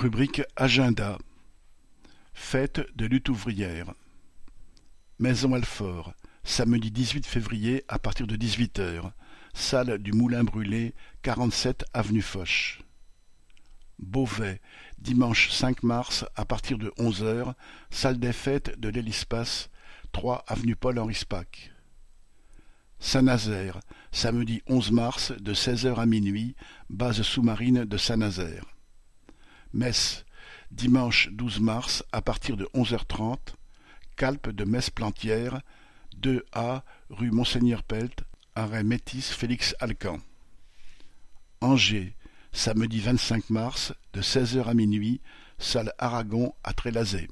Rubrique Agenda Fête de lutte ouvrière Maison Alfort, samedi dix-huit février à partir de dix-huit heures. Salle du Moulin Brûlé, quarante-sept avenue Foch. Beauvais, dimanche cinq mars à partir de onze heures. Salle des fêtes de l'Hélispace, trois avenue Paul-Henri Spaak. Saint-Nazaire, samedi onze mars de seize heures à minuit, base sous-marine de Saint-Nazaire. Metz, dimanche douze mars à partir de onze heures trente, Calpe de Metz-Plantière, deux A rue Monseigneur Pelt, arrêt Métis Félix Alcan. Angers, samedi vingt-cinq mars de seize heures à minuit, salle Aragon à Trélazé.